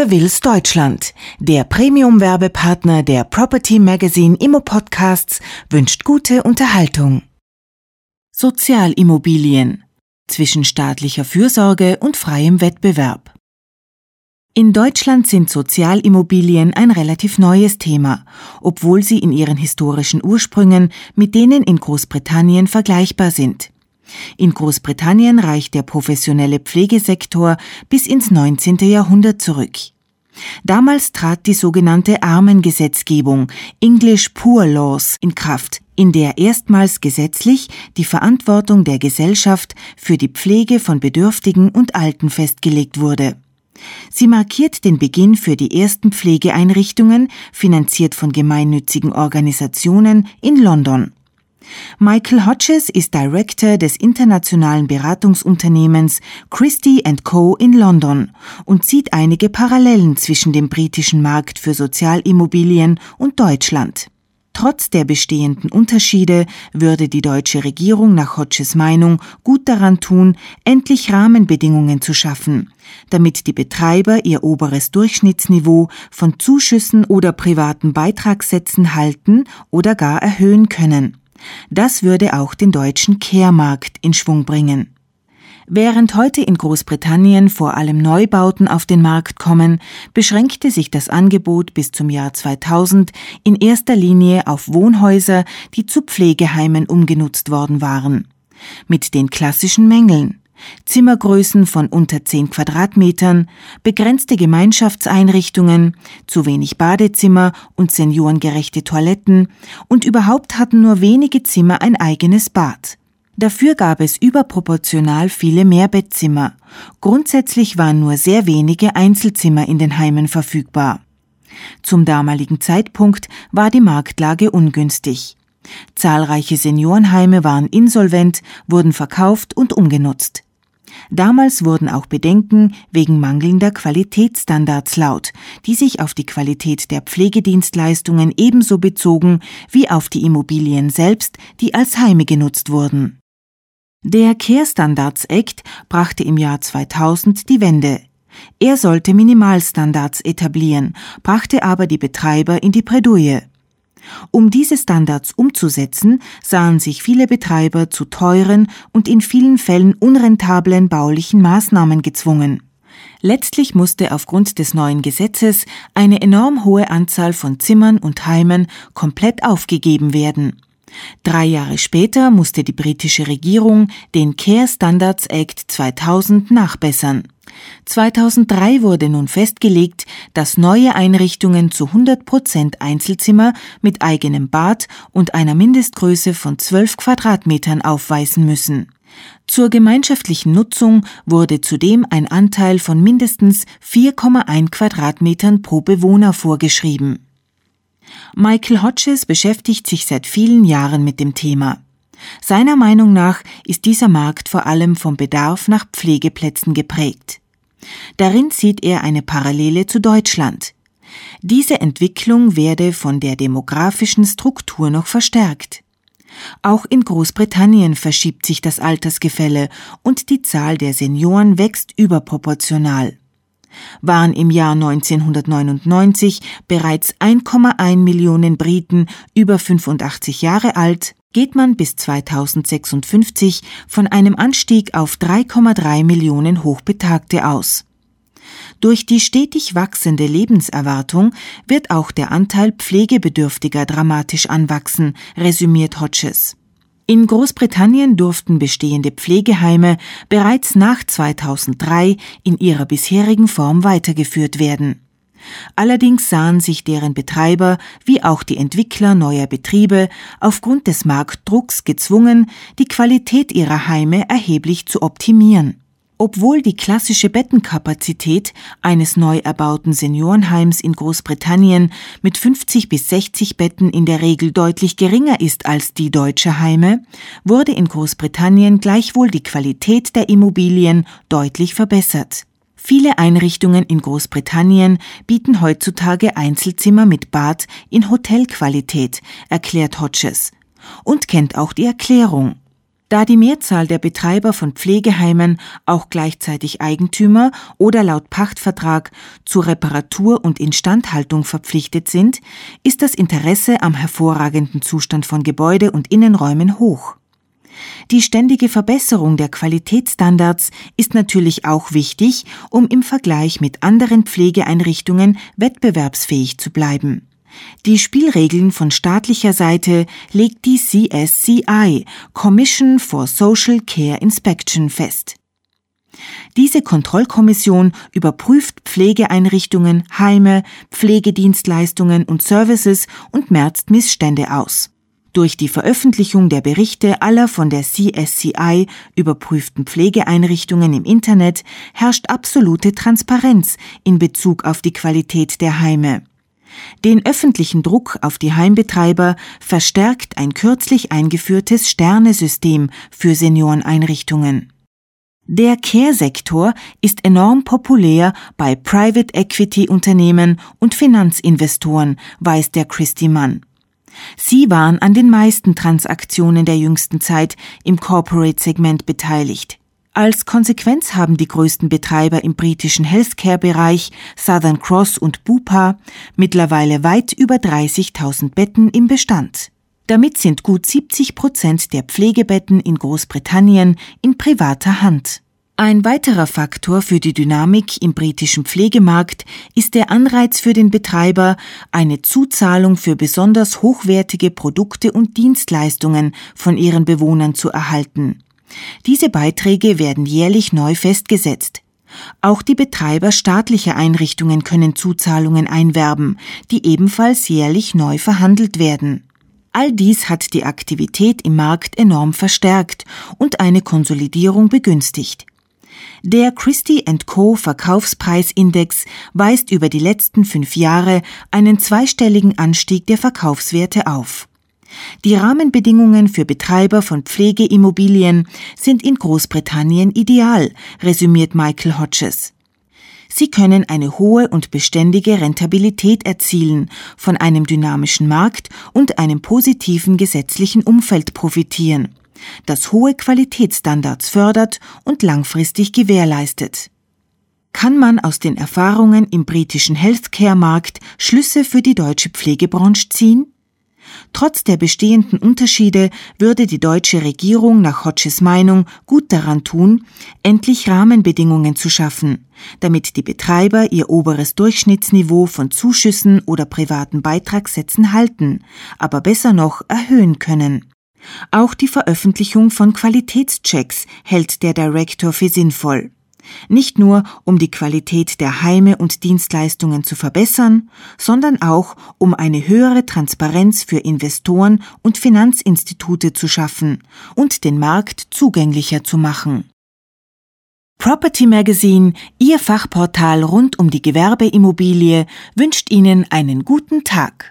Seville's Deutschland, der Premium-Werbepartner der Property Magazine Immo Podcasts, wünscht gute Unterhaltung. Sozialimmobilien zwischen staatlicher Fürsorge und freiem Wettbewerb. In Deutschland sind Sozialimmobilien ein relativ neues Thema, obwohl sie in ihren historischen Ursprüngen mit denen in Großbritannien vergleichbar sind. In Großbritannien reicht der professionelle Pflegesektor bis ins 19. Jahrhundert zurück. Damals trat die sogenannte Armengesetzgebung English Poor Laws in Kraft, in der erstmals gesetzlich die Verantwortung der Gesellschaft für die Pflege von Bedürftigen und Alten festgelegt wurde. Sie markiert den Beginn für die ersten Pflegeeinrichtungen, finanziert von gemeinnützigen Organisationen, in London. Michael Hodges ist Director des internationalen Beratungsunternehmens Christie Co. in London und sieht einige Parallelen zwischen dem britischen Markt für Sozialimmobilien und Deutschland. Trotz der bestehenden Unterschiede würde die deutsche Regierung nach Hodges Meinung gut daran tun, endlich Rahmenbedingungen zu schaffen, damit die Betreiber ihr oberes Durchschnittsniveau von Zuschüssen oder privaten Beitragssätzen halten oder gar erhöhen können. Das würde auch den deutschen Kehrmarkt in Schwung bringen. Während heute in Großbritannien vor allem Neubauten auf den Markt kommen, beschränkte sich das Angebot bis zum Jahr 2000 in erster Linie auf Wohnhäuser, die zu Pflegeheimen umgenutzt worden waren. Mit den klassischen Mängeln. Zimmergrößen von unter 10 Quadratmetern, begrenzte Gemeinschaftseinrichtungen, zu wenig Badezimmer und seniorengerechte Toiletten und überhaupt hatten nur wenige Zimmer ein eigenes Bad. Dafür gab es überproportional viele Mehrbettzimmer. Grundsätzlich waren nur sehr wenige Einzelzimmer in den Heimen verfügbar. Zum damaligen Zeitpunkt war die Marktlage ungünstig. Zahlreiche Seniorenheime waren insolvent, wurden verkauft und umgenutzt. Damals wurden auch Bedenken wegen mangelnder Qualitätsstandards laut, die sich auf die Qualität der Pflegedienstleistungen ebenso bezogen wie auf die Immobilien selbst, die als Heime genutzt wurden. Der Care Standards Act brachte im Jahr 2000 die Wende. Er sollte Minimalstandards etablieren, brachte aber die Betreiber in die Bredouille. Um diese Standards umzusetzen, sahen sich viele Betreiber zu teuren und in vielen Fällen unrentablen baulichen Maßnahmen gezwungen. Letztlich musste aufgrund des neuen Gesetzes eine enorm hohe Anzahl von Zimmern und Heimen komplett aufgegeben werden. Drei Jahre später musste die britische Regierung den Care Standards Act 2000 nachbessern. 2003 wurde nun festgelegt, dass neue Einrichtungen zu 100 Prozent Einzelzimmer mit eigenem Bad und einer Mindestgröße von 12 Quadratmetern aufweisen müssen. Zur gemeinschaftlichen Nutzung wurde zudem ein Anteil von mindestens 4,1 Quadratmetern pro Bewohner vorgeschrieben. Michael Hodges beschäftigt sich seit vielen Jahren mit dem Thema. Seiner Meinung nach ist dieser Markt vor allem vom Bedarf nach Pflegeplätzen geprägt. Darin sieht er eine Parallele zu Deutschland. Diese Entwicklung werde von der demografischen Struktur noch verstärkt. Auch in Großbritannien verschiebt sich das Altersgefälle und die Zahl der Senioren wächst überproportional waren im Jahr 1999 bereits 1,1 Millionen Briten über 85 Jahre alt, geht man bis 2056 von einem Anstieg auf 3,3 Millionen Hochbetagte aus. Durch die stetig wachsende Lebenserwartung wird auch der Anteil Pflegebedürftiger dramatisch anwachsen, resümiert Hodges. In Großbritannien durften bestehende Pflegeheime bereits nach 2003 in ihrer bisherigen Form weitergeführt werden. Allerdings sahen sich deren Betreiber wie auch die Entwickler neuer Betriebe aufgrund des Marktdrucks gezwungen, die Qualität ihrer Heime erheblich zu optimieren. Obwohl die klassische Bettenkapazität eines neu erbauten Seniorenheims in Großbritannien mit 50 bis 60 Betten in der Regel deutlich geringer ist als die deutsche Heime, wurde in Großbritannien gleichwohl die Qualität der Immobilien deutlich verbessert. Viele Einrichtungen in Großbritannien bieten heutzutage Einzelzimmer mit Bad in Hotelqualität, erklärt Hodges, und kennt auch die Erklärung. Da die Mehrzahl der Betreiber von Pflegeheimen auch gleichzeitig Eigentümer oder laut Pachtvertrag zur Reparatur und Instandhaltung verpflichtet sind, ist das Interesse am hervorragenden Zustand von Gebäude und Innenräumen hoch. Die ständige Verbesserung der Qualitätsstandards ist natürlich auch wichtig, um im Vergleich mit anderen Pflegeeinrichtungen wettbewerbsfähig zu bleiben. Die Spielregeln von staatlicher Seite legt die CSCI Commission for Social Care Inspection fest. Diese Kontrollkommission überprüft Pflegeeinrichtungen, Heime, Pflegedienstleistungen und Services und merzt Missstände aus. Durch die Veröffentlichung der Berichte aller von der CSCI überprüften Pflegeeinrichtungen im Internet herrscht absolute Transparenz in Bezug auf die Qualität der Heime. Den öffentlichen Druck auf die Heimbetreiber verstärkt ein kürzlich eingeführtes Sternesystem für Senioreneinrichtungen. Der Care-Sektor ist enorm populär bei Private Equity Unternehmen und Finanzinvestoren, weiß der Christy Mann. Sie waren an den meisten Transaktionen der jüngsten Zeit im Corporate-Segment beteiligt. Als Konsequenz haben die größten Betreiber im britischen Healthcare-Bereich, Southern Cross und Bupa, mittlerweile weit über 30.000 Betten im Bestand. Damit sind gut 70 Prozent der Pflegebetten in Großbritannien in privater Hand. Ein weiterer Faktor für die Dynamik im britischen Pflegemarkt ist der Anreiz für den Betreiber, eine Zuzahlung für besonders hochwertige Produkte und Dienstleistungen von ihren Bewohnern zu erhalten. Diese Beiträge werden jährlich neu festgesetzt. Auch die Betreiber staatlicher Einrichtungen können Zuzahlungen einwerben, die ebenfalls jährlich neu verhandelt werden. All dies hat die Aktivität im Markt enorm verstärkt und eine Konsolidierung begünstigt. Der Christie Co. Verkaufspreisindex weist über die letzten fünf Jahre einen zweistelligen Anstieg der Verkaufswerte auf. Die Rahmenbedingungen für Betreiber von Pflegeimmobilien sind in Großbritannien ideal, resümiert Michael Hodges. Sie können eine hohe und beständige Rentabilität erzielen, von einem dynamischen Markt und einem positiven gesetzlichen Umfeld profitieren das hohe Qualitätsstandards fördert und langfristig gewährleistet. Kann man aus den Erfahrungen im britischen Healthcare-Markt Schlüsse für die deutsche Pflegebranche ziehen? Trotz der bestehenden Unterschiede würde die deutsche Regierung nach Hodges Meinung gut daran tun, endlich Rahmenbedingungen zu schaffen, damit die Betreiber ihr oberes Durchschnittsniveau von Zuschüssen oder privaten Beitragssätzen halten, aber besser noch erhöhen können. Auch die Veröffentlichung von Qualitätschecks hält der Director für sinnvoll. Nicht nur, um die Qualität der Heime und Dienstleistungen zu verbessern, sondern auch, um eine höhere Transparenz für Investoren und Finanzinstitute zu schaffen und den Markt zugänglicher zu machen. Property Magazine, Ihr Fachportal rund um die Gewerbeimmobilie, wünscht Ihnen einen guten Tag.